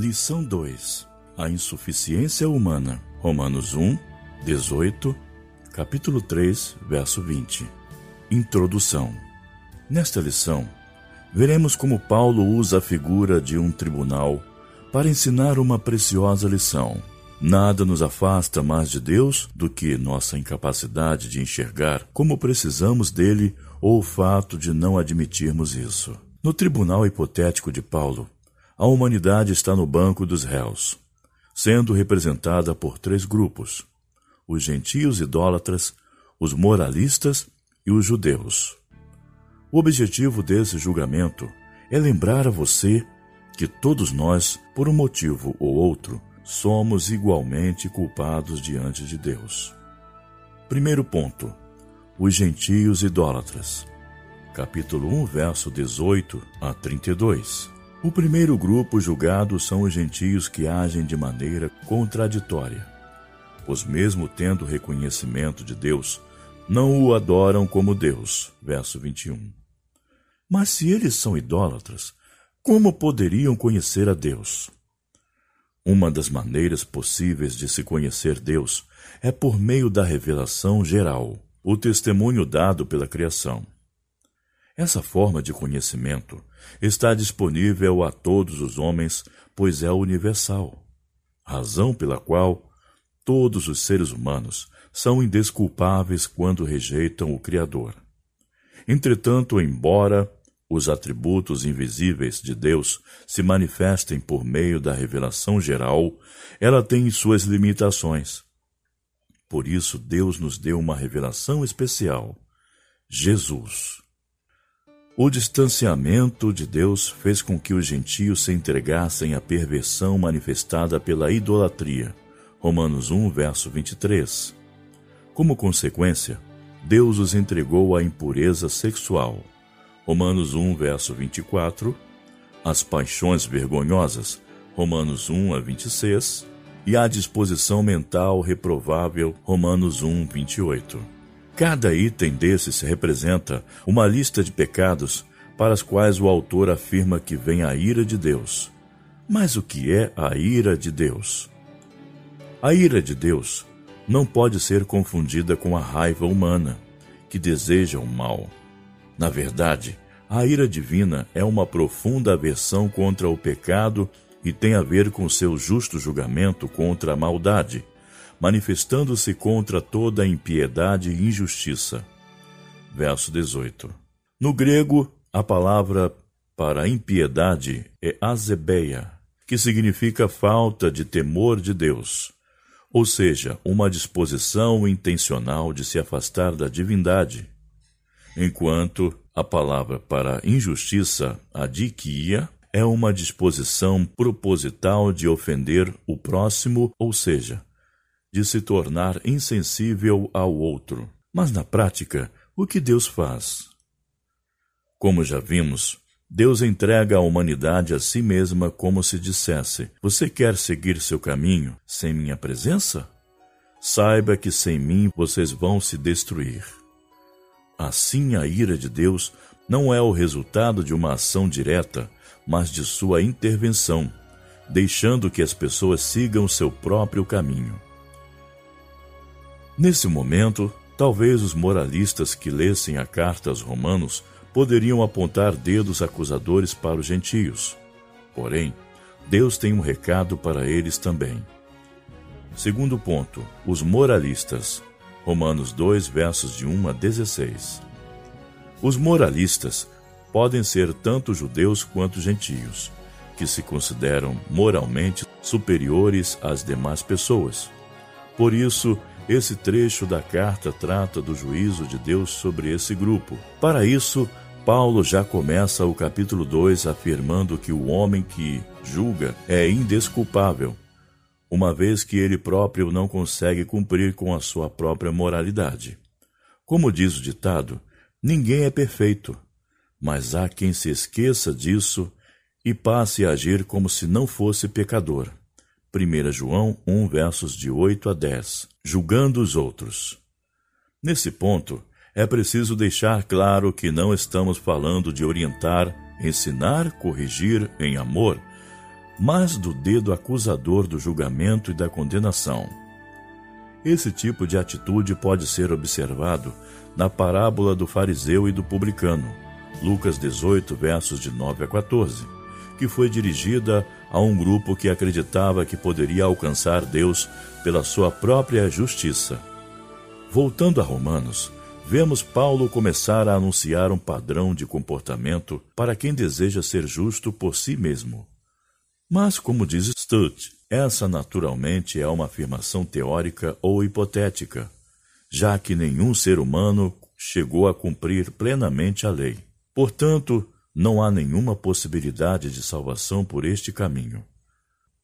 Lição 2: A insuficiência humana. Romanos 1, 18, capítulo 3, verso 20. Introdução. Nesta lição, veremos como Paulo usa a figura de um tribunal para ensinar uma preciosa lição. Nada nos afasta mais de Deus do que nossa incapacidade de enxergar como precisamos dele ou o fato de não admitirmos isso. No tribunal hipotético de Paulo, a humanidade está no banco dos réus, sendo representada por três grupos: os gentios idólatras, os moralistas e os judeus. O objetivo desse julgamento é lembrar a você que todos nós, por um motivo ou outro, somos igualmente culpados diante de Deus. Primeiro ponto: os gentios idólatras. Capítulo 1, verso 18 a 32. O primeiro grupo julgado são os gentios que agem de maneira contraditória, pois, mesmo tendo reconhecimento de Deus, não o adoram como Deus. Verso 21. Mas se eles são idólatras, como poderiam conhecer a Deus? Uma das maneiras possíveis de se conhecer Deus é por meio da revelação geral, o testemunho dado pela criação. Essa forma de conhecimento está disponível a todos os homens, pois é universal, razão pela qual todos os seres humanos são indesculpáveis quando rejeitam o Criador. Entretanto, embora os atributos invisíveis de Deus se manifestem por meio da revelação geral, ela tem suas limitações. Por isso, Deus nos deu uma revelação especial: Jesus. O distanciamento de Deus fez com que os gentios se entregassem à perversão manifestada pela idolatria. Romanos 1, verso 23. Como consequência, Deus os entregou à impureza sexual. Romanos 1, verso 24, às paixões vergonhosas. Romanos 1 a 26 e à disposição mental reprovável. Romanos 1, 28. Cada item desses representa uma lista de pecados para as quais o autor afirma que vem a ira de Deus. Mas o que é a ira de Deus? A ira de Deus não pode ser confundida com a raiva humana, que deseja o mal. Na verdade, a ira divina é uma profunda aversão contra o pecado e tem a ver com seu justo julgamento contra a maldade, manifestando-se contra toda impiedade e injustiça. Verso 18. No grego, a palavra para impiedade é azebeia, que significa falta de temor de Deus, ou seja, uma disposição intencional de se afastar da divindade, enquanto a palavra para injustiça, adiquia, é uma disposição proposital de ofender o próximo, ou seja, de se tornar insensível ao outro. Mas na prática, o que Deus faz? Como já vimos, Deus entrega a humanidade a si mesma como se dissesse: Você quer seguir seu caminho sem minha presença? Saiba que sem mim vocês vão se destruir. Assim, a ira de Deus não é o resultado de uma ação direta, mas de sua intervenção, deixando que as pessoas sigam seu próprio caminho. Nesse momento, talvez os moralistas que lessem a carta aos Romanos poderiam apontar dedos acusadores para os gentios. Porém, Deus tem um recado para eles também. Segundo ponto, os moralistas. Romanos 2, versos de 1 a 16. Os moralistas podem ser tanto judeus quanto gentios, que se consideram moralmente superiores às demais pessoas. Por isso, esse trecho da carta trata do juízo de Deus sobre esse grupo. Para isso, Paulo já começa o capítulo 2 afirmando que o homem que julga é indesculpável, uma vez que ele próprio não consegue cumprir com a sua própria moralidade. Como diz o ditado, ninguém é perfeito, mas há quem se esqueça disso e passe a agir como se não fosse pecador. 1 João 1, versos de 8 a 10, julgando os outros. Nesse ponto, é preciso deixar claro que não estamos falando de orientar, ensinar, corrigir em amor, mas do dedo acusador do julgamento e da condenação. Esse tipo de atitude pode ser observado na parábola do fariseu e do publicano, Lucas 18, versos de 9 a 14, que foi dirigida a um grupo que acreditava que poderia alcançar Deus pela sua própria justiça. Voltando a Romanos, vemos Paulo começar a anunciar um padrão de comportamento para quem deseja ser justo por si mesmo. Mas, como diz Stutt, essa naturalmente é uma afirmação teórica ou hipotética, já que nenhum ser humano chegou a cumprir plenamente a lei. Portanto, não há nenhuma possibilidade de salvação por este caminho.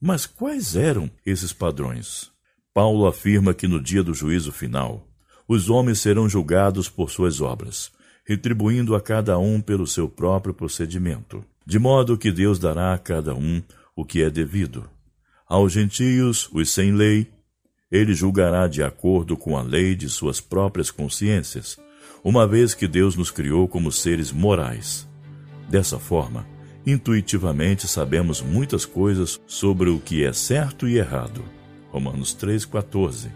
Mas quais eram esses padrões? Paulo afirma que no dia do juízo final, os homens serão julgados por suas obras, retribuindo a cada um pelo seu próprio procedimento, de modo que Deus dará a cada um o que é devido. Aos gentios, os sem lei, ele julgará de acordo com a lei de suas próprias consciências, uma vez que Deus nos criou como seres morais. Dessa forma, intuitivamente sabemos muitas coisas sobre o que é certo e errado. Romanos 3,14.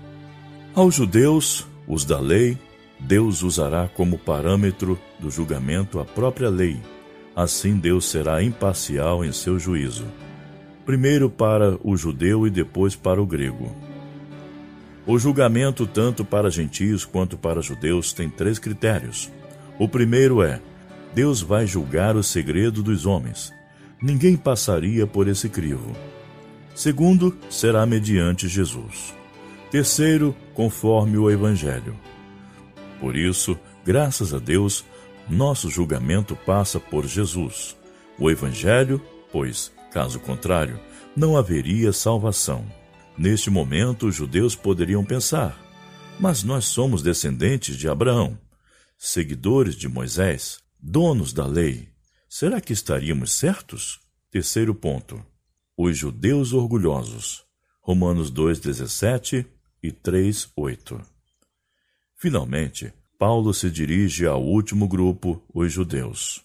Aos judeus, os da lei, Deus usará como parâmetro do julgamento a própria lei. Assim, Deus será imparcial em seu juízo primeiro para o judeu e depois para o grego. O julgamento, tanto para gentios quanto para judeus, tem três critérios. O primeiro é: Deus vai julgar o segredo dos homens. Ninguém passaria por esse crivo. Segundo, será mediante Jesus. Terceiro, conforme o Evangelho. Por isso, graças a Deus, nosso julgamento passa por Jesus. O Evangelho, pois, Caso contrário, não haveria salvação. Neste momento, os judeus poderiam pensar: mas nós somos descendentes de Abraão, seguidores de Moisés, donos da lei. Será que estaríamos certos? Terceiro ponto: os judeus orgulhosos. Romanos 2:17 e 3:8. Finalmente, Paulo se dirige ao último grupo, os judeus.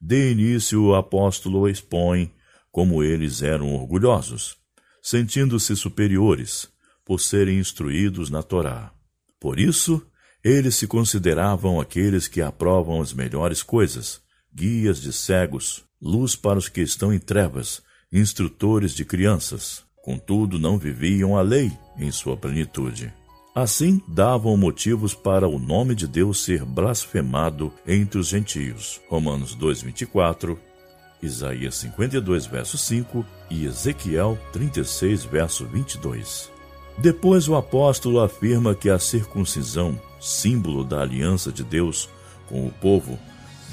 De início, o apóstolo expõe como eles eram orgulhosos, sentindo-se superiores por serem instruídos na Torá. Por isso, eles se consideravam aqueles que aprovam as melhores coisas, guias de cegos, luz para os que estão em trevas, instrutores de crianças. Contudo, não viviam a lei em sua plenitude. Assim, davam motivos para o nome de Deus ser blasfemado entre os gentios. Romanos 2:24 Isaías 52, verso 5 e Ezequiel 36, verso 22. Depois o apóstolo afirma que a circuncisão, símbolo da aliança de Deus com o povo,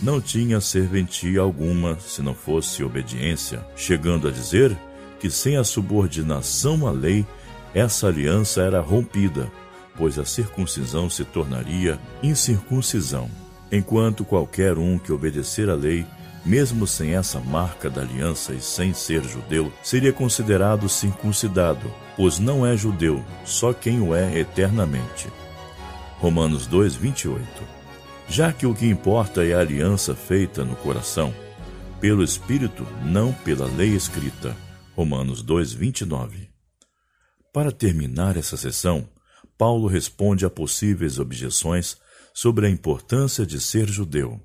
não tinha serventia alguma se não fosse obediência, chegando a dizer que sem a subordinação à lei, essa aliança era rompida, pois a circuncisão se tornaria incircuncisão, enquanto qualquer um que obedecer à lei mesmo sem essa marca da aliança e sem ser judeu, seria considerado circuncidado, pois não é judeu, só quem o é eternamente. Romanos 2, 28. Já que o que importa é a aliança feita no coração, pelo Espírito, não pela lei escrita. Romanos 2, 29. Para terminar essa sessão, Paulo responde a possíveis objeções sobre a importância de ser judeu.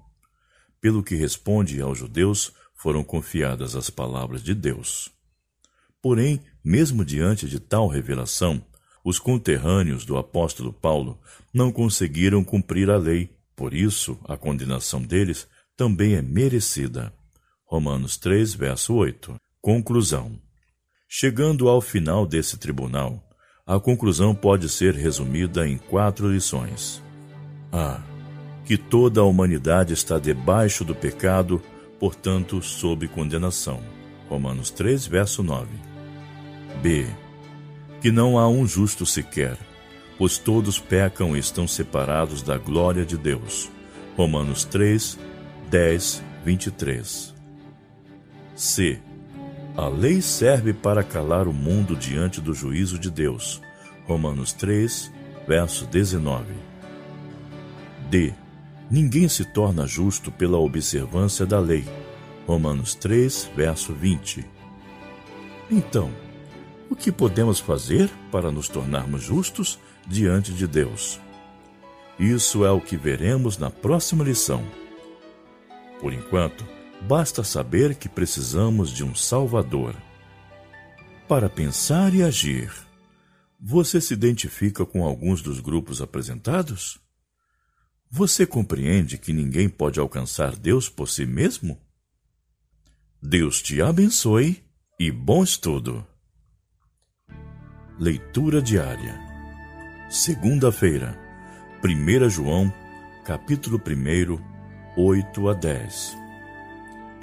Pelo que responde aos judeus, foram confiadas as palavras de Deus. Porém, mesmo diante de tal revelação, os conterrâneos do apóstolo Paulo não conseguiram cumprir a lei, por isso a condenação deles também é merecida. Romanos 3, verso 8. Conclusão. Chegando ao final desse tribunal, a conclusão pode ser resumida em quatro lições. A que toda a humanidade está debaixo do pecado, portanto, sob condenação. Romanos 3, verso 9. B. Que não há um justo sequer, pois todos pecam e estão separados da glória de Deus. Romanos 3, 10, 23. C. A lei serve para calar o mundo diante do juízo de Deus. Romanos 3, verso 19. D Ninguém se torna justo pela observância da lei. Romanos 3, verso 20. Então, o que podemos fazer para nos tornarmos justos diante de Deus? Isso é o que veremos na próxima lição. Por enquanto, basta saber que precisamos de um Salvador. Para pensar e agir, você se identifica com alguns dos grupos apresentados? Você compreende que ninguém pode alcançar Deus por si mesmo? Deus te abençoe e bom estudo. Leitura diária. Segunda-feira, 1 João, capítulo 1, 8 a 10.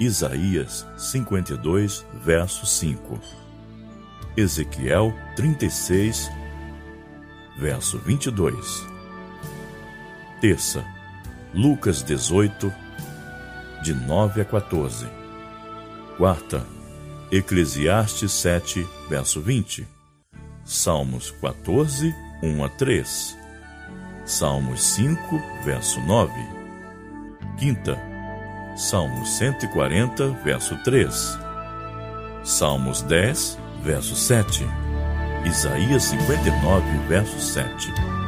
Isaías 52, verso 5. Ezequiel 36, verso 22. Terça, Lucas 18, de 9 a 14. Quarta, Eclesiastes 7, verso 20. Salmos 14, 1 a 3. Salmos 5, verso 9. Quinta, Salmos 140, verso 3. Salmos 10, verso 7. Isaías 59, verso 7.